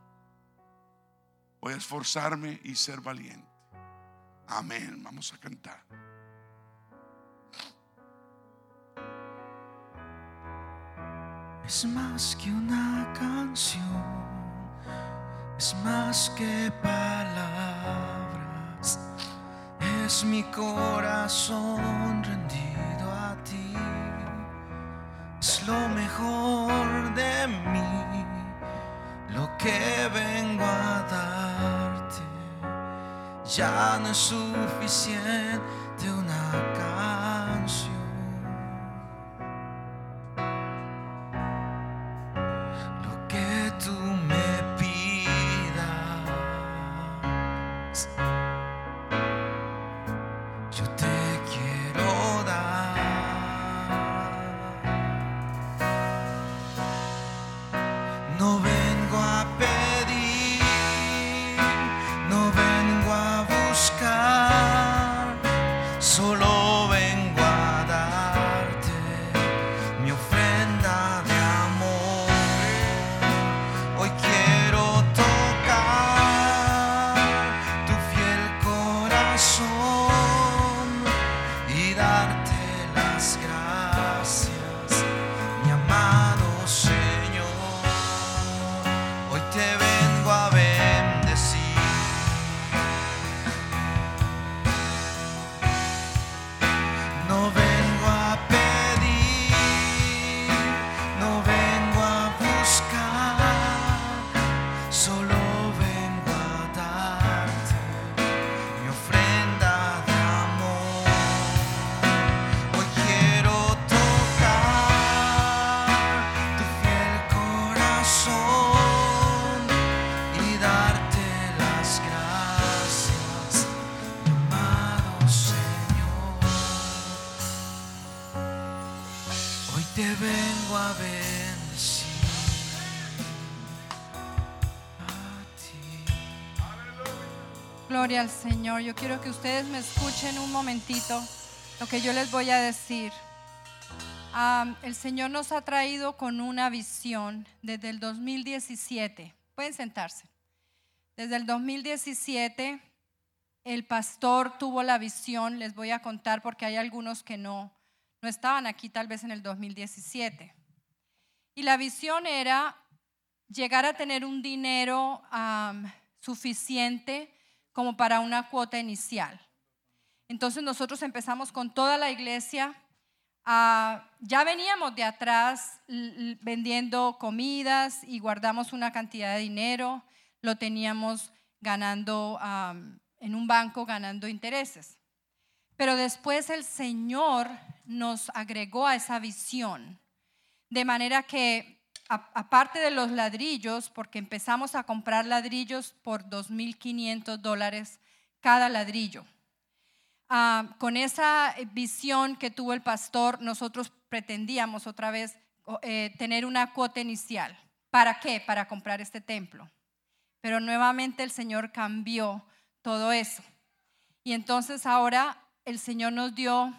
voy a esforzarme y ser valiente. Amén, vamos a cantar. Es más que una canción es más que palabras, es mi corazón rendido a ti, es lo mejor de mí, lo que vengo a darte, ya no es suficiente Gloria al Señor. Yo quiero que ustedes me escuchen un momentito lo que yo les voy a decir. Am, el Señor nos ha traído con una visión desde el 2017. Pueden sentarse. Desde el 2017 el pastor tuvo la visión, les voy a contar porque hay algunos que no, no estaban aquí tal vez en el 2017. Y la visión era llegar a tener un dinero am, suficiente como para una cuota inicial. Entonces nosotros empezamos con toda la iglesia. ah, ya veníamos de atrás vendiendo comidas y guardamos una cantidad de dinero. Lo teníamos ganando en un banco, ganando intereses. Pero después el Señor nos agregó a esa visión. De manera que, aparte de los ladrillos, porque empezamos a comprar ladrillos por 2.500 dólares cada ladrillo. Ah, con esa visión que tuvo el pastor, nosotros pretendíamos otra vez eh, tener una cuota inicial. ¿Para qué? Para comprar este templo. Pero nuevamente el Señor cambió todo eso. Y entonces ahora el Señor nos dio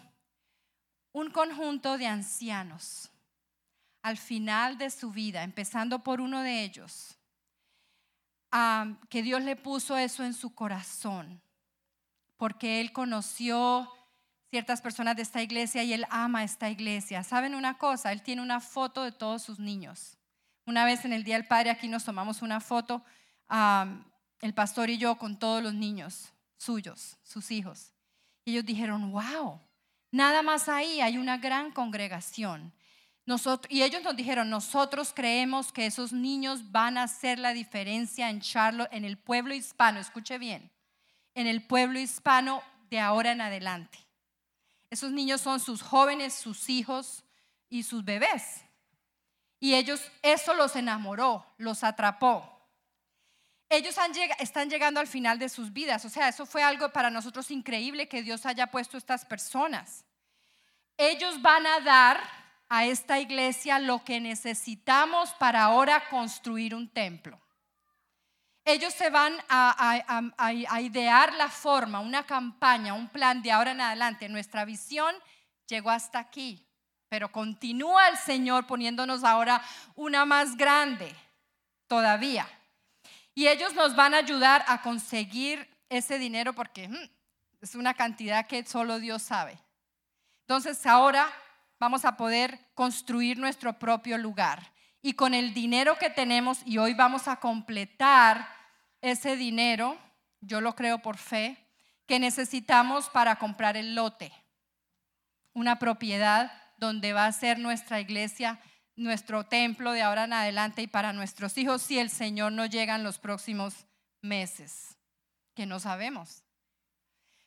un conjunto de ancianos al final de su vida, empezando por uno de ellos, ah, que Dios le puso eso en su corazón, porque Él conoció ciertas personas de esta iglesia y Él ama esta iglesia. ¿Saben una cosa? Él tiene una foto de todos sus niños. Una vez en el Día del Padre aquí nos tomamos una foto, el pastor y yo, con todos los niños suyos, sus hijos. Y ellos dijeron, wow, nada más ahí hay una gran congregación. Y ellos nos dijeron, nosotros creemos que esos niños van a hacer la diferencia en Charlotte, en el pueblo hispano, escuche bien, en el pueblo hispano de ahora en adelante. Esos niños son sus jóvenes, sus hijos y sus bebés. Y ellos, eso los enamoró, los atrapó. Ellos están llegando al final de sus vidas. O sea, eso fue algo para nosotros increíble que Dios haya puesto estas personas. Ellos van a dar a esta iglesia lo que necesitamos para ahora construir un templo. Ellos se van a, idear la forma, una campaña, un plan de ahora en adelante. Nuestra visión llegó hasta aquí, pero continúa el Señor poniéndonos ahora una más grande todavía. Y ellos nos van a ayudar a conseguir ese dinero porque mm, es una cantidad que solo Dios sabe. Entonces ahora vamos a poder construir nuestro propio lugar. Y con el dinero que tenemos, y hoy vamos a completar ese dinero, yo lo creo por fe, que necesitamos para comprar el lote, una propiedad donde va a ser nuestra iglesia, nuestro templo de ahora en adelante y para nuestros hijos si el Señor no llega en los próximos meses, que no sabemos.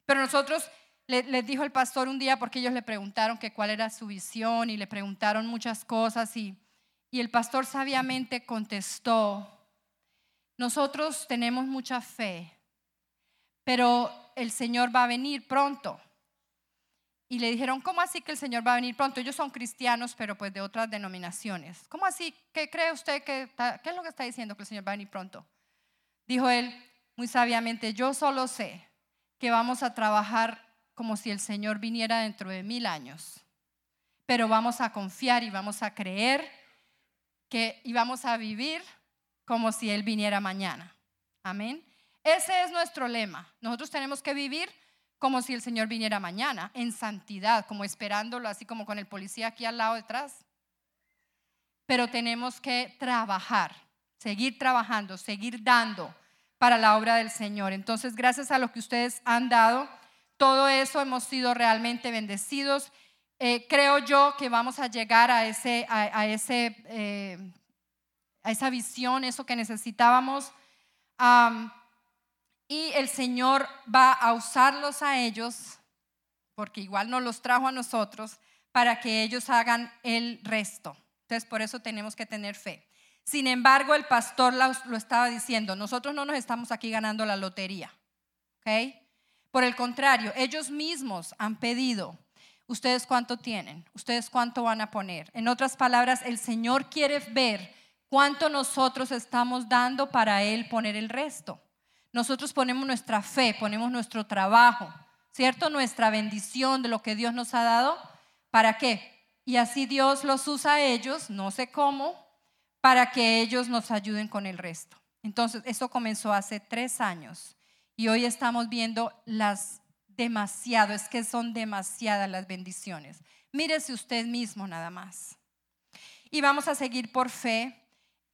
Pero nosotros les dijo el pastor un día porque ellos le preguntaron que cuál era su visión y le preguntaron muchas cosas y, y el pastor sabiamente contestó, nosotros tenemos mucha fe, pero el Señor va a venir pronto. Y le dijeron, ¿cómo así que el Señor va a venir pronto? Ellos son cristianos, pero pues de otras denominaciones. ¿Cómo así? ¿Qué cree usted que, qué es lo que está diciendo que el Señor va a venir pronto? Dijo él muy sabiamente, yo solo sé que vamos a trabajar como si el Señor viniera dentro de mil años. Pero vamos a confiar y vamos a creer que y vamos a vivir como si Él viniera mañana. Amén. Ese es nuestro lema. Nosotros tenemos que vivir como si el Señor viniera mañana, en santidad, como esperándolo, así como con el policía aquí al lado detrás. Pero tenemos que trabajar, seguir trabajando, seguir dando para la obra del Señor. Entonces, gracias a lo que ustedes han dado, todo eso hemos sido realmente bendecidos. Eh, creo yo que vamos a llegar a, ese, a, ese, eh, a esa visión, eso que necesitábamos. y el Señor va a usarlos a ellos, porque igual no los trajo a nosotros, para que ellos hagan el resto. Entonces, por eso tenemos que tener fe. Sin embargo, el pastor lo, estaba diciendo, nosotros no nos estamos aquí ganando la lotería. ¿ok? Por el contrario, ellos mismos han pedido, ¿ustedes cuánto tienen? ¿Ustedes cuánto van a poner? En otras palabras, el Señor quiere ver cuánto nosotros estamos dando para Él poner el resto. Nosotros ponemos nuestra fe, ponemos nuestro trabajo, ¿cierto? Nuestra bendición de lo que Dios nos ha dado. ¿Para qué? Y así Dios los usa a ellos, no sé cómo, para que ellos nos ayuden con el resto. Entonces, eso comenzó hace tres años. Y hoy estamos viendo las demasiado, es que son demasiadas las bendiciones. Mírese usted mismo nada más. Y vamos a seguir por fe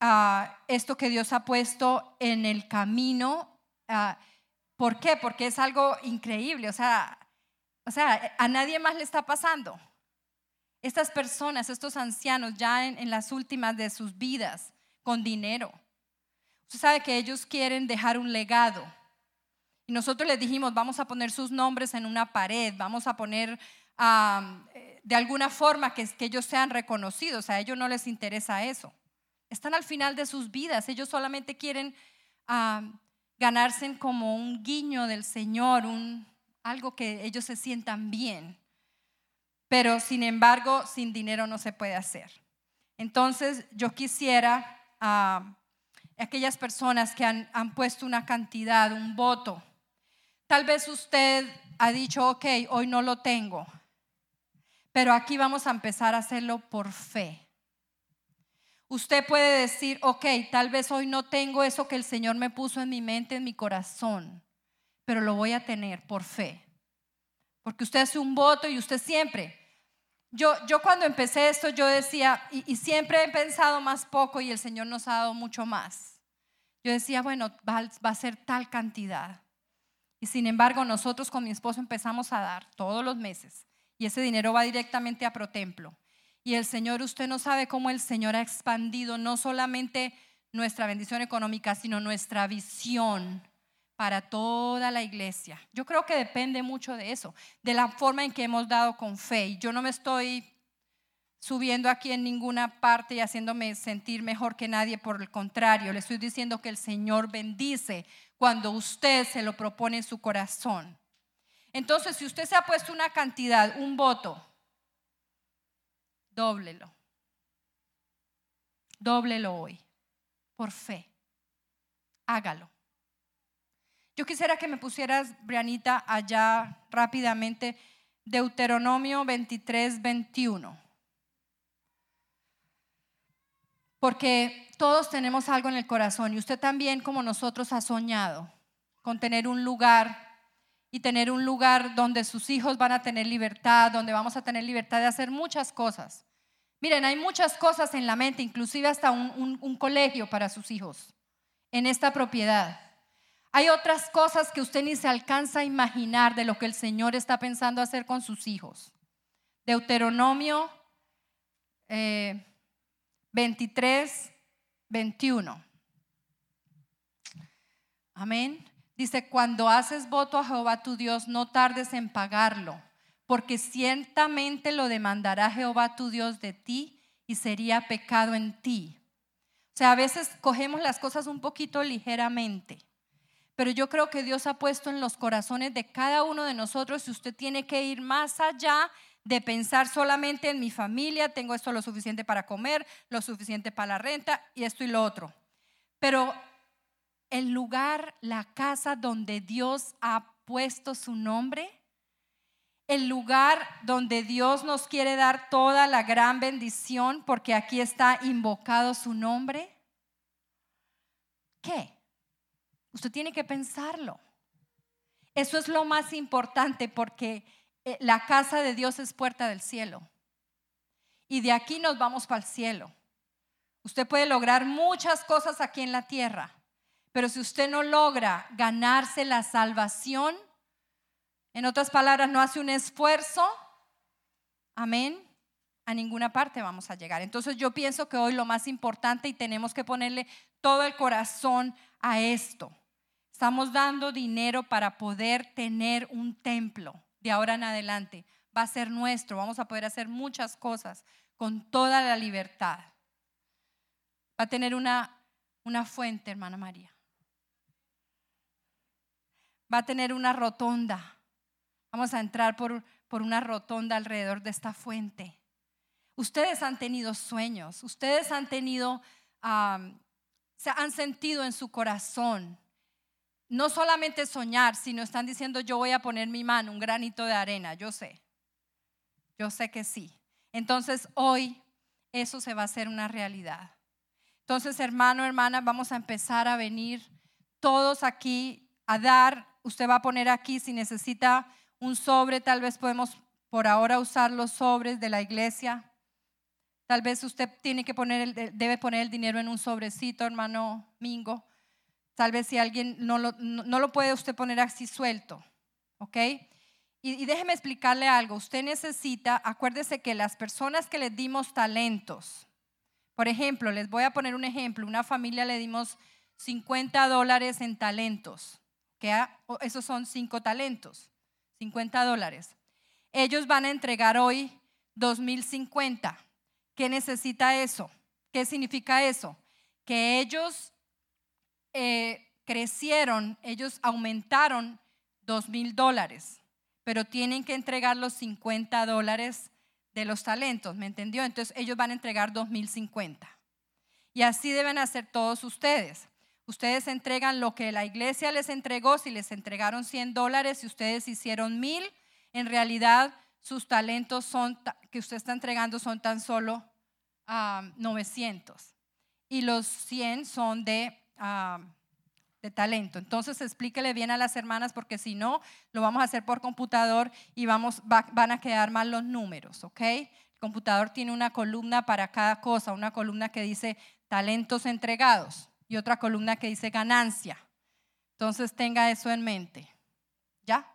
a esto que Dios ha puesto en el camino. ¿Por qué? Porque es algo increíble. O sea, o sea, a nadie más le está pasando. Estas personas, estos ancianos, ya en, en las últimas de sus vidas, con dinero. Usted sabe que ellos quieren dejar un legado y nosotros les dijimos, vamos a poner sus nombres en una pared, vamos a poner eh, de alguna forma que, ellos sean reconocidos. A ellos no les interesa eso. Están al final de sus vidas. Ellos solamente quieren ganarse como un guiño del Señor, un, algo que ellos se sientan bien. Pero sin embargo, sin dinero no se puede hacer. Entonces yo quisiera a aquellas personas que han, han puesto una cantidad, un voto, Tal vez usted ha dicho, ok, hoy no lo tengo, pero aquí vamos a empezar a hacerlo por fe. Usted puede decir, ok, tal vez hoy no tengo eso que el Señor me puso en mi mente, en mi corazón, pero lo voy a tener por fe. Porque usted hace un voto y usted siempre. Yo, yo cuando empecé esto, yo decía, y, siempre he pensado más poco y el Señor nos ha dado mucho más. Yo decía, bueno, va a ser tal cantidad. Y sin embargo, nosotros con mi esposo empezamos a dar todos los meses y ese dinero va directamente a ProTemplo. Y el Señor, usted no sabe cómo el Señor ha expandido no solamente nuestra bendición económica, sino nuestra visión para toda la iglesia. Yo creo que depende mucho de eso, de la forma en que hemos dado con fe. Yo no me estoy subiendo aquí en ninguna parte y haciéndome sentir mejor que nadie, por el contrario, le estoy diciendo que el Señor bendice cuando usted se lo propone en su corazón. Entonces, si usted se ha puesto una cantidad, un voto, dóblelo. Dóblelo hoy, por fe. Hágalo. Yo quisiera que me pusieras, Brianita, allá rápidamente, Deuteronomio 23, 21. Porque todos tenemos algo en el corazón y usted también, como nosotros, ha soñado con tener un lugar y tener un lugar donde sus hijos van a tener libertad, donde vamos a tener libertad de hacer muchas cosas. Miren, hay muchas cosas en la mente, inclusive hasta un, colegio para sus hijos en esta propiedad. Hay otras cosas que usted ni se alcanza a imaginar de lo que el Señor está pensando hacer con sus hijos. Deuteronomio eh, 23, 21. Amén. Dice, cuando haces voto a Jehová tu Dios, no tardes en pagarlo, porque ciertamente lo demandará Jehová tu Dios de ti y sería pecado en ti. O sea, a veces cogemos las cosas un poquito ligeramente, pero yo creo que Dios ha puesto en los corazones de cada uno de nosotros y usted tiene que ir más allá de pensar solamente en mi familia, tengo esto lo suficiente para comer, lo suficiente para la renta y esto y lo otro. Pero el lugar, la casa donde Dios ha puesto su nombre, el lugar donde Dios nos quiere dar toda la gran bendición porque aquí está invocado su nombre, ¿qué? Usted tiene que pensarlo. Eso es lo más importante porque la casa de Dios es puerta del cielo. Y de aquí nos vamos para el cielo. Usted puede lograr muchas cosas aquí en la tierra, pero si usted no logra ganarse la salvación, en otras palabras, no hace un esfuerzo, amén, a ninguna parte vamos a llegar. Entonces yo pienso que hoy lo más importante y tenemos que ponerle todo el corazón a esto. Estamos dando dinero para poder tener un templo de ahora en adelante va a ser nuestro. Vamos a poder hacer muchas cosas con toda la libertad. Va a tener una, una fuente, hermana María. Va a tener una rotonda. Vamos a entrar por, por una rotonda alrededor de esta fuente. Ustedes han tenido sueños, ustedes han tenido, se han sentido en su corazón no solamente soñar, sino están diciendo yo voy a poner mi mano, un granito de arena, yo sé, yo sé que sí. Entonces hoy eso se va a hacer una realidad. Entonces, hermano, hermana, vamos a empezar a venir todos aquí a dar. Usted va a poner aquí si necesita un sobre, tal vez podemos por ahora usar los sobres de la iglesia. Tal vez usted tiene que poner, debe poner el dinero en un sobrecito, hermano Mingo. Tal vez si alguien no lo, no, lo puede usted poner así suelto, ¿ok? Y, déjeme explicarle algo. Usted necesita, acuérdese que las personas que le dimos talentos, por ejemplo, les voy a poner un ejemplo, una familia le dimos 50 dólares en talentos, que esos son 5 talentos, 50 dólares. Ellos van a entregar hoy 2050. ¿Qué necesita eso? ¿Qué significa eso? Que ellos eh, crecieron, ellos aumentaron dos mil dólares, pero tienen que entregar los 50 dólares de los talentos, ¿me entendió? Entonces ellos van a entregar dos mil cincuenta. Y así deben hacer todos ustedes. Ustedes entregan lo que la iglesia les entregó, si les entregaron 100 dólares, si ustedes hicieron mil, en realidad sus talentos son, que usted está entregando son tan solo 900. Ah, y los 100 son de de talento. Entonces explíquele bien a las hermanas porque si no, lo vamos a hacer por computador y vamos, van a quedar mal los números, ¿ok? El computador tiene una columna para cada cosa, una columna que dice talentos entregados y otra columna que dice ganancia. Entonces tenga eso en mente. ¿Ya?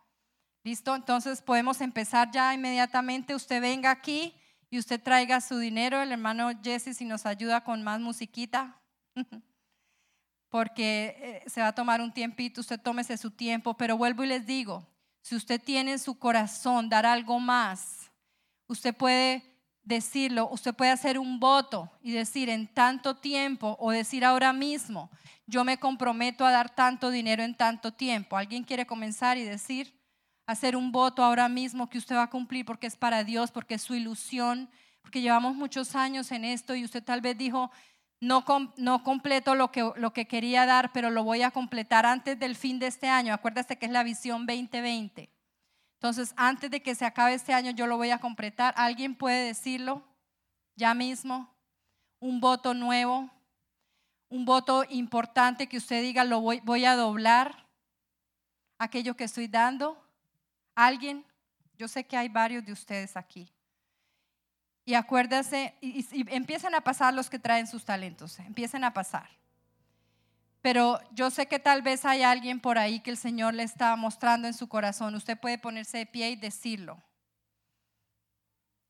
¿Listo? Entonces podemos empezar ya inmediatamente. Usted venga aquí y usted traiga su dinero, el hermano Jesse si nos ayuda con más musiquita, porque eh, se va a tomar un tiempito, usted tómese su tiempo, pero vuelvo y les digo, si usted tiene en su corazón dar algo más, usted puede decirlo, usted puede hacer un voto y decir en tanto tiempo o decir ahora mismo, yo me comprometo a dar tanto dinero en tanto tiempo. ¿Alguien quiere comenzar y decir? hacer un voto ahora mismo que usted va a cumplir porque es para Dios, porque es su ilusión, porque llevamos muchos años en esto y usted tal vez dijo, no, completo lo que, quería dar, pero lo voy a completar antes del fin de este año. Acuérdate que es la visión 2020. Entonces, antes de que se acabe este año, yo lo voy a completar. ¿Alguien puede decirlo ya mismo? Un voto nuevo, un voto importante que usted diga, lo voy a doblar aquello que estoy dando. ¿Alguien? Yo sé que hay varios de ustedes aquí. Y acuérdese, y, empiecen a pasar los que traen sus talentos, empiecen a pasar. Pero yo sé que tal vez hay alguien por ahí que el Señor le está mostrando en su corazón. Usted puede ponerse de pie y decirlo.